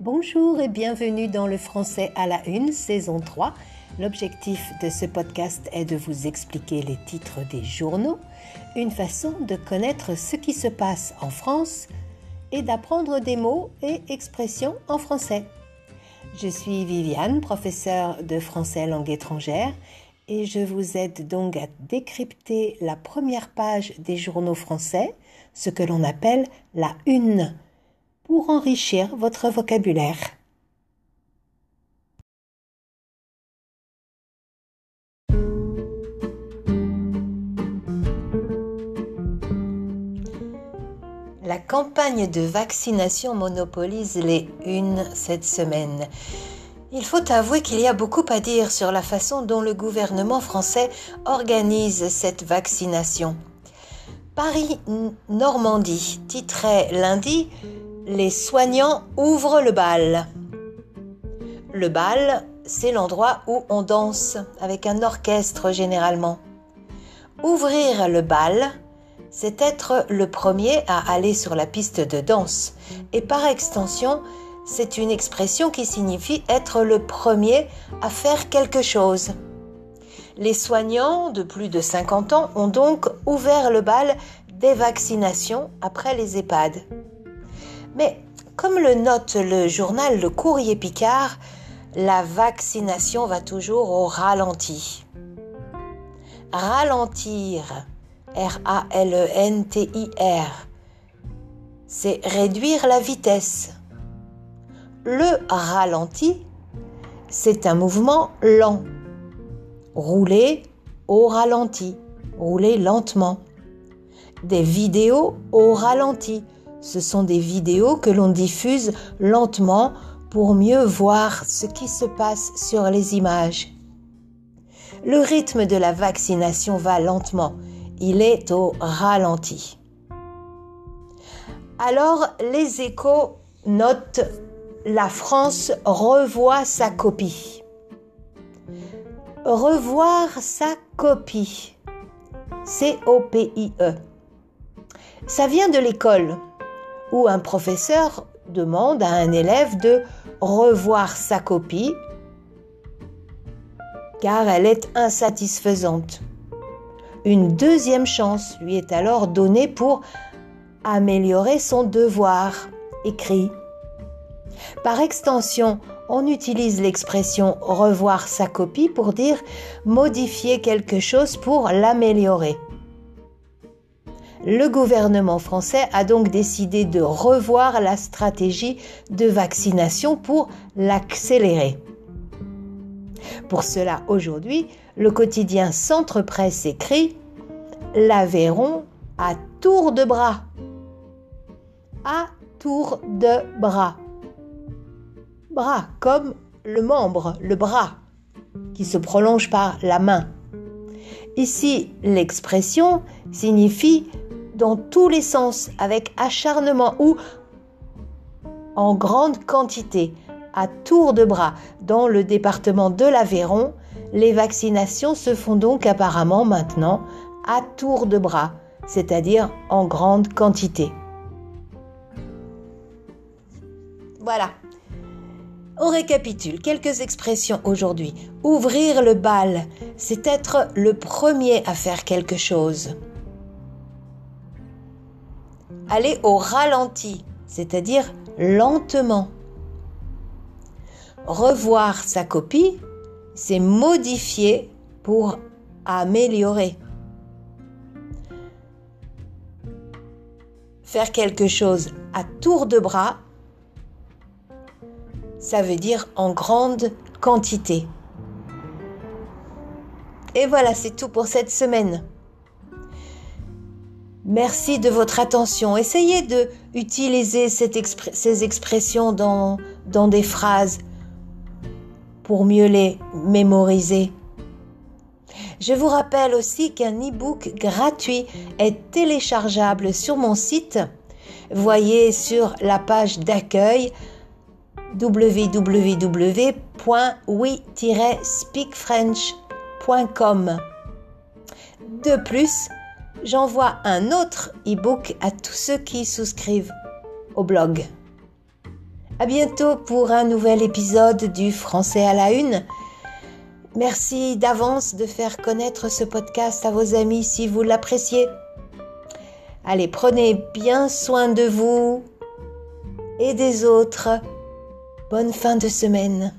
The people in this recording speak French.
Bonjour et bienvenue dans le français à la une, saison 3. L'objectif de ce podcast est de vous expliquer les titres des journaux, une façon de connaître ce qui se passe en France et d'apprendre des mots et expressions en français. Je suis Viviane, professeure de français langue étrangère, et je vous aide donc à décrypter la première page des journaux français, ce que l'on appelle la une, pour enrichir votre vocabulaire. La campagne de vaccination monopolise les unes cette semaine. Il faut avouer qu'il y a beaucoup à dire sur la façon dont le gouvernement français organise cette vaccination. Paris-Normandie titrait lundi Les soignants ouvrent le bal. Le bal, c'est l'endroit où on danse avec un orchestre généralement. Ouvrir le bal, c'est être le premier à aller sur la piste de danse. Et par extension, c'est une expression qui signifie être le premier à faire quelque chose. Les soignants de plus de 50 ans ont donc ouvert le bal des vaccinations après les EHPAD. Mais comme le note le journal Le Courrier Picard, la vaccination va toujours au ralenti. Ralentir R-A-L-E-N-T-I-R. C'est réduire la vitesse. Le ralenti, c'est un mouvement lent. Rouler au ralenti, rouler lentement. Des vidéos au ralenti, ce sont des vidéos que l'on diffuse lentement pour mieux voir ce qui se passe sur les images. Le rythme de la vaccination va lentement il est au ralenti. Alors les échos notent la France revoit sa copie. Revoir sa copie. C-O-P-I-E. Ça vient de l'école où un professeur demande à un élève de revoir sa copie car elle est insatisfaisante. Une deuxième chance lui est alors donnée pour améliorer son devoir écrit. Par extension, on utilise l'expression revoir sa copie pour dire modifier quelque chose pour l'améliorer. Le gouvernement français a donc décidé de revoir la stratégie de vaccination pour l'accélérer. Pour cela, aujourd'hui, le quotidien Centre Presse écrit L'Aveyron à tour de bras. À tour de bras. Bras comme le membre, le bras, qui se prolonge par la main. Ici, l'expression signifie dans tous les sens, avec acharnement ou en grande quantité, à tour de bras. Dans le département de l'Aveyron, les vaccinations se font donc apparemment maintenant à tour de bras, c'est-à-dire en grande quantité. Voilà. On récapitule quelques expressions aujourd'hui. Ouvrir le bal, c'est être le premier à faire quelque chose. Aller au ralenti, c'est-à-dire lentement. Revoir sa copie, c'est modifier pour améliorer. Faire quelque chose à tour de bras, ça veut dire en grande quantité. Et voilà, c'est tout pour cette semaine. Merci de votre attention. Essayez de utiliser ces expressions dans, des phrases pour mieux les mémoriser. Je vous rappelle aussi qu'un e-book gratuit est téléchargeable sur mon site. Voyez sur la page d'accueil www.we-speakfrench.com. De plus, j'envoie un autre e-book à tous ceux qui souscrivent au blog. À bientôt pour un nouvel épisode du Français à la Une. Merci d'avance de faire connaître ce podcast à vos amis si vous l'appréciez. Allez, prenez bien soin de vous et des autres. Bonne fin de semaine.